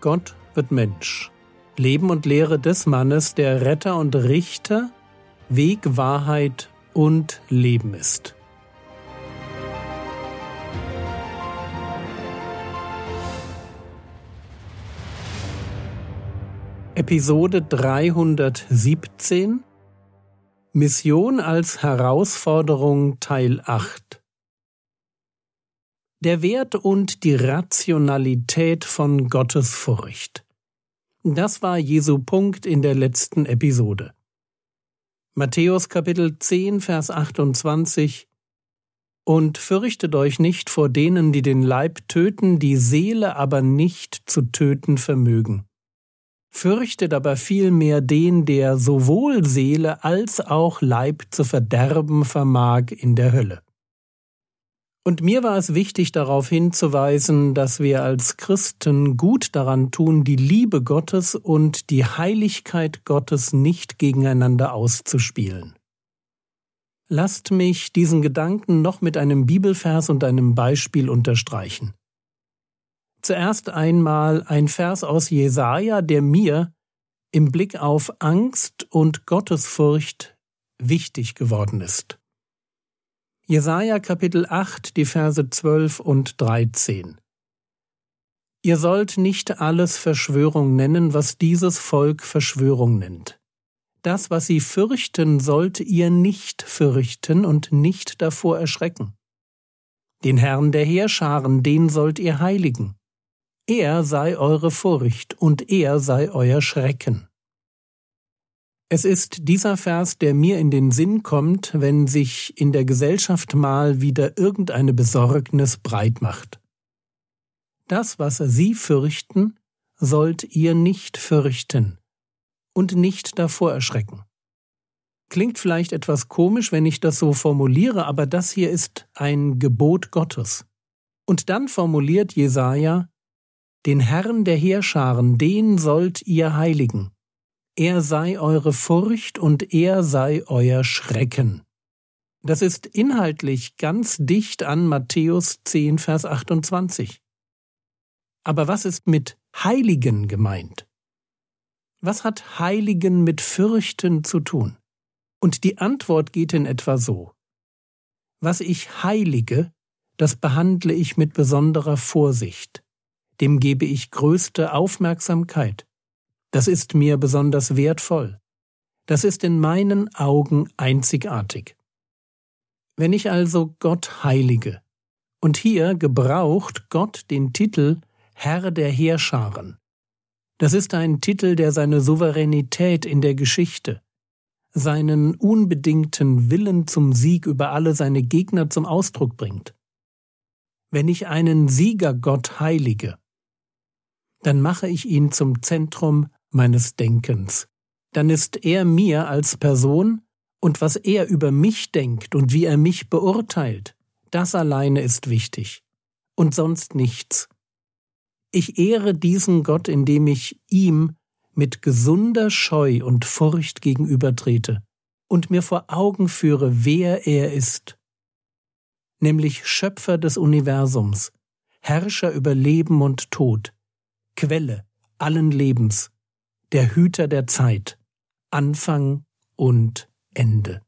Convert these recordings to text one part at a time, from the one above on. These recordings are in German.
Gott wird Mensch. Leben und Lehre des Mannes, der Retter und Richter, Weg, Wahrheit und Leben ist. Episode 317 Mission als Herausforderung Teil 8 Der Wert und die Rationalität von Gottesfurcht. Das war Jesu Punkt in der letzten Episode. Matthäus Kapitel 10, Vers 28 Und fürchtet euch nicht vor denen, die den Leib töten, die Seele aber nicht zu töten vermögen fürchtet aber vielmehr den, der sowohl Seele als auch Leib zu verderben vermag in der Hölle. Und mir war es wichtig darauf hinzuweisen, dass wir als Christen gut daran tun, die Liebe Gottes und die Heiligkeit Gottes nicht gegeneinander auszuspielen. Lasst mich diesen Gedanken noch mit einem Bibelvers und einem Beispiel unterstreichen. Zuerst einmal ein Vers aus Jesaja, der mir im Blick auf Angst und Gottesfurcht wichtig geworden ist. Jesaja Kapitel 8, die Verse 12 und 13. Ihr sollt nicht alles Verschwörung nennen, was dieses Volk Verschwörung nennt. Das, was sie fürchten, sollt ihr nicht fürchten und nicht davor erschrecken. Den Herrn der Heerscharen, den sollt ihr heiligen. Er sei eure Furcht und er sei euer Schrecken. Es ist dieser Vers, der mir in den Sinn kommt, wenn sich in der Gesellschaft mal wieder irgendeine Besorgnis breit macht. Das, was Sie fürchten, sollt ihr nicht fürchten und nicht davor erschrecken. Klingt vielleicht etwas komisch, wenn ich das so formuliere, aber das hier ist ein Gebot Gottes. Und dann formuliert Jesaja, den Herrn der Heerscharen, den sollt ihr heiligen. Er sei eure Furcht und er sei euer Schrecken. Das ist inhaltlich ganz dicht an Matthäus 10, Vers 28. Aber was ist mit Heiligen gemeint? Was hat Heiligen mit Fürchten zu tun? Und die Antwort geht in etwa so. Was ich heilige, das behandle ich mit besonderer Vorsicht dem gebe ich größte Aufmerksamkeit. Das ist mir besonders wertvoll. Das ist in meinen Augen einzigartig. Wenn ich also Gott heilige, und hier gebraucht Gott den Titel Herr der Heerscharen. Das ist ein Titel, der seine Souveränität in der Geschichte, seinen unbedingten Willen zum Sieg über alle seine Gegner zum Ausdruck bringt. Wenn ich einen Siegergott heilige, dann mache ich ihn zum Zentrum meines Denkens. Dann ist er mir als Person und was er über mich denkt und wie er mich beurteilt, das alleine ist wichtig und sonst nichts. Ich ehre diesen Gott, indem ich ihm mit gesunder Scheu und Furcht gegenübertrete und mir vor Augen führe, wer er ist, nämlich Schöpfer des Universums, Herrscher über Leben und Tod, Quelle allen Lebens, der Hüter der Zeit, Anfang und Ende.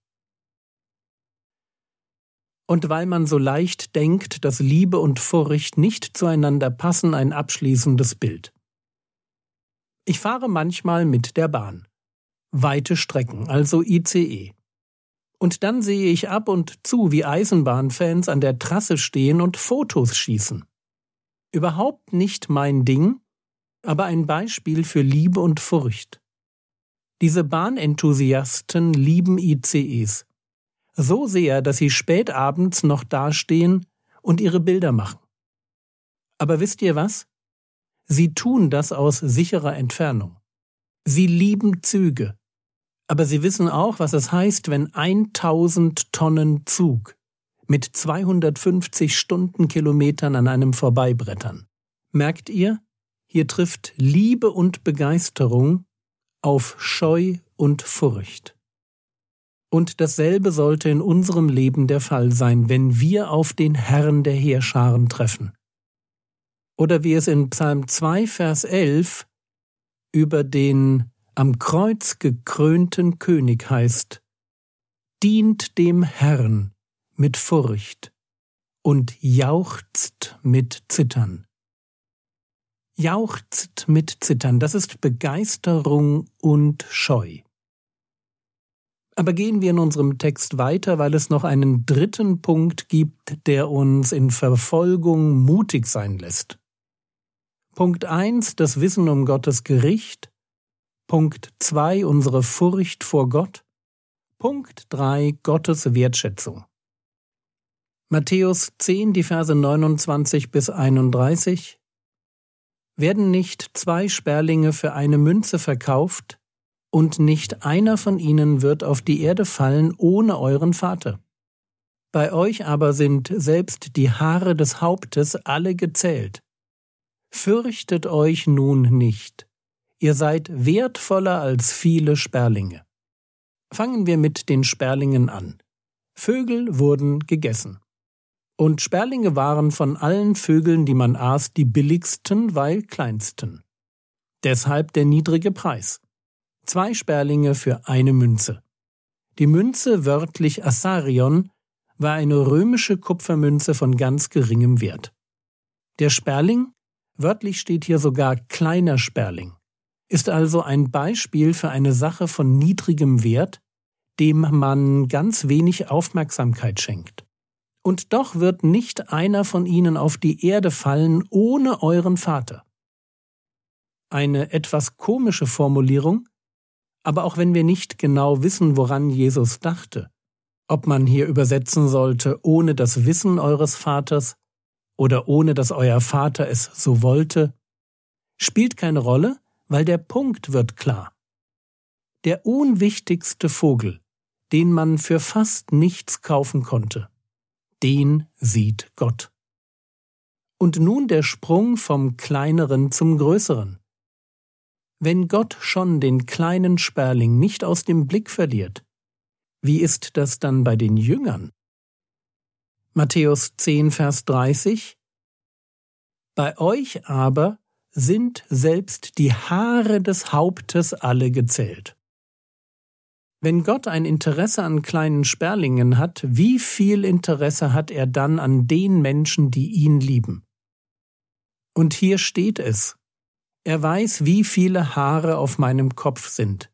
Und weil man so leicht denkt, dass Liebe und Furcht nicht zueinander passen, ein abschließendes Bild. Ich fahre manchmal mit der Bahn. Weite Strecken, also ICE. Und dann sehe ich ab und zu, wie Eisenbahnfans an der Trasse stehen und Fotos schießen. Überhaupt nicht mein Ding, aber ein Beispiel für Liebe und Furcht. Diese Bahnenthusiasten lieben ICEs. So sehr, dass sie spät abends noch dastehen und ihre Bilder machen. Aber wisst ihr was? Sie tun das aus sicherer Entfernung. Sie lieben Züge. Aber sie wissen auch, was es heißt, wenn 1000 Tonnen Zug mit 250 Stundenkilometern an einem vorbeibrettern. Merkt ihr? Hier trifft Liebe und Begeisterung auf Scheu und Furcht. Und dasselbe sollte in unserem Leben der Fall sein, wenn wir auf den Herrn der Heerscharen treffen. Oder wie es in Psalm 2, Vers 11 über den am Kreuz gekrönten König heißt, dient dem Herrn mit Furcht und jauchzt mit Zittern. Jauchzt mit Zittern, das ist Begeisterung und Scheu. Aber gehen wir in unserem Text weiter, weil es noch einen dritten Punkt gibt, der uns in Verfolgung mutig sein lässt. Punkt eins das Wissen um Gottes Gericht. Punkt zwei unsere Furcht vor Gott. Punkt drei Gottes Wertschätzung. Matthäus 10, die Verse 29 bis 31. Werden nicht zwei Sperlinge für eine Münze verkauft, und nicht einer von ihnen wird auf die Erde fallen ohne euren Vater. Bei euch aber sind selbst die Haare des Hauptes alle gezählt. Fürchtet euch nun nicht, ihr seid wertvoller als viele Sperlinge. Fangen wir mit den Sperlingen an. Vögel wurden gegessen. Und Sperlinge waren von allen Vögeln, die man aß, die billigsten, weil kleinsten. Deshalb der niedrige Preis. Zwei Sperlinge für eine Münze. Die Münze, wörtlich Assarion, war eine römische Kupfermünze von ganz geringem Wert. Der Sperling, wörtlich steht hier sogar kleiner Sperling, ist also ein Beispiel für eine Sache von niedrigem Wert, dem man ganz wenig Aufmerksamkeit schenkt. Und doch wird nicht einer von ihnen auf die Erde fallen ohne euren Vater. Eine etwas komische Formulierung, aber auch wenn wir nicht genau wissen, woran Jesus dachte, ob man hier übersetzen sollte, ohne das Wissen eures Vaters oder ohne dass euer Vater es so wollte, spielt keine Rolle, weil der Punkt wird klar. Der unwichtigste Vogel, den man für fast nichts kaufen konnte, den sieht Gott. Und nun der Sprung vom kleineren zum größeren. Wenn Gott schon den kleinen Sperling nicht aus dem Blick verliert, wie ist das dann bei den Jüngern? Matthäus 10, Vers 30 Bei euch aber sind selbst die Haare des Hauptes alle gezählt. Wenn Gott ein Interesse an kleinen Sperlingen hat, wie viel Interesse hat er dann an den Menschen, die ihn lieben? Und hier steht es, er weiß, wie viele Haare auf meinem Kopf sind.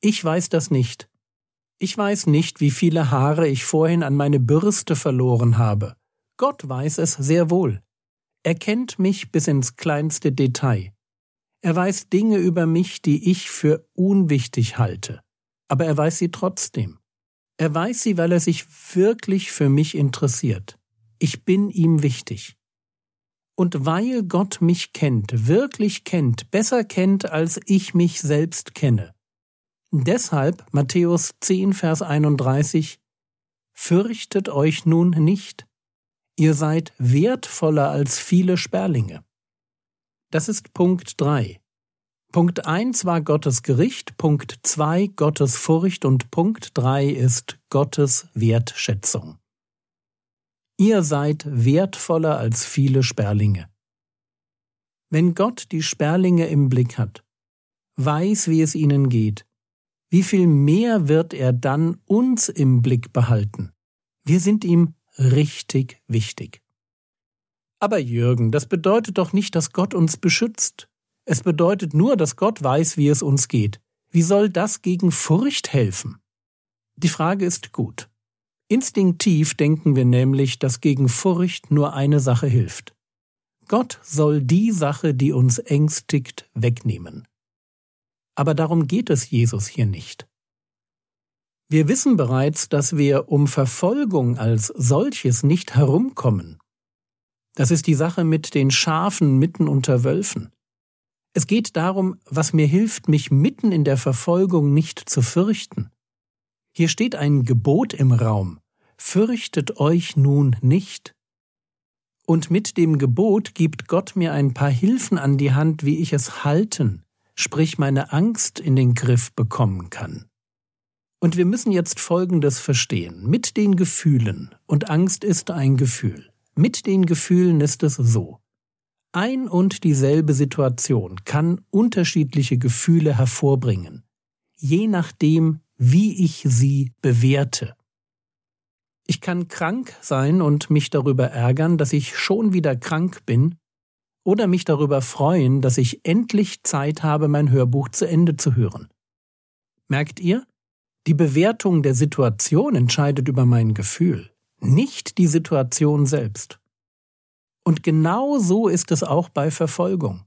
Ich weiß das nicht. Ich weiß nicht, wie viele Haare ich vorhin an meine Bürste verloren habe. Gott weiß es sehr wohl. Er kennt mich bis ins kleinste Detail. Er weiß Dinge über mich, die ich für unwichtig halte. Aber er weiß sie trotzdem. Er weiß sie, weil er sich wirklich für mich interessiert. Ich bin ihm wichtig. Und weil Gott mich kennt, wirklich kennt, besser kennt, als ich mich selbst kenne. Deshalb Matthäus 10, Vers 31, Fürchtet euch nun nicht, ihr seid wertvoller als viele Sperlinge. Das ist Punkt 3. Punkt 1 war Gottes Gericht, Punkt 2 Gottes Furcht und Punkt 3 ist Gottes Wertschätzung. Ihr seid wertvoller als viele Sperlinge. Wenn Gott die Sperlinge im Blick hat, weiß, wie es ihnen geht, wie viel mehr wird er dann uns im Blick behalten? Wir sind ihm richtig wichtig. Aber Jürgen, das bedeutet doch nicht, dass Gott uns beschützt. Es bedeutet nur, dass Gott weiß, wie es uns geht. Wie soll das gegen Furcht helfen? Die Frage ist gut. Instinktiv denken wir nämlich, dass gegen Furcht nur eine Sache hilft. Gott soll die Sache, die uns ängstigt, wegnehmen. Aber darum geht es Jesus hier nicht. Wir wissen bereits, dass wir um Verfolgung als solches nicht herumkommen. Das ist die Sache mit den Schafen mitten unter Wölfen. Es geht darum, was mir hilft, mich mitten in der Verfolgung nicht zu fürchten. Hier steht ein Gebot im Raum. Fürchtet euch nun nicht. Und mit dem Gebot gibt Gott mir ein paar Hilfen an die Hand, wie ich es halten, sprich meine Angst in den Griff bekommen kann. Und wir müssen jetzt Folgendes verstehen. Mit den Gefühlen, und Angst ist ein Gefühl, mit den Gefühlen ist es so. Ein und dieselbe Situation kann unterschiedliche Gefühle hervorbringen, je nachdem, wie ich sie bewerte. Ich kann krank sein und mich darüber ärgern, dass ich schon wieder krank bin, oder mich darüber freuen, dass ich endlich Zeit habe, mein Hörbuch zu Ende zu hören. Merkt ihr? Die Bewertung der Situation entscheidet über mein Gefühl, nicht die Situation selbst. Und genau so ist es auch bei Verfolgung.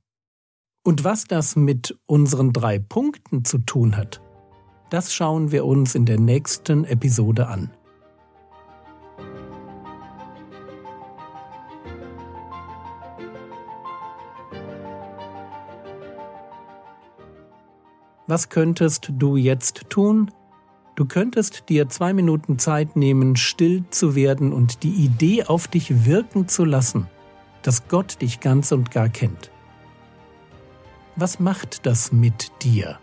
Und was das mit unseren drei Punkten zu tun hat, das schauen wir uns in der nächsten Episode an. Was könntest du jetzt tun? Du könntest dir zwei Minuten Zeit nehmen, still zu werden und die Idee auf dich wirken zu lassen, dass Gott dich ganz und gar kennt. Was macht das mit dir?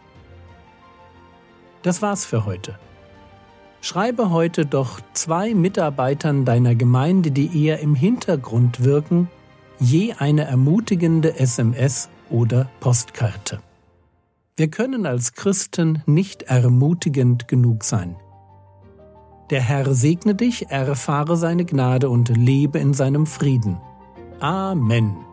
Das war's für heute. Schreibe heute doch zwei Mitarbeitern deiner Gemeinde, die eher im Hintergrund wirken, je eine ermutigende SMS oder Postkarte. Wir können als Christen nicht ermutigend genug sein. Der Herr segne dich, erfahre seine Gnade und lebe in seinem Frieden. Amen.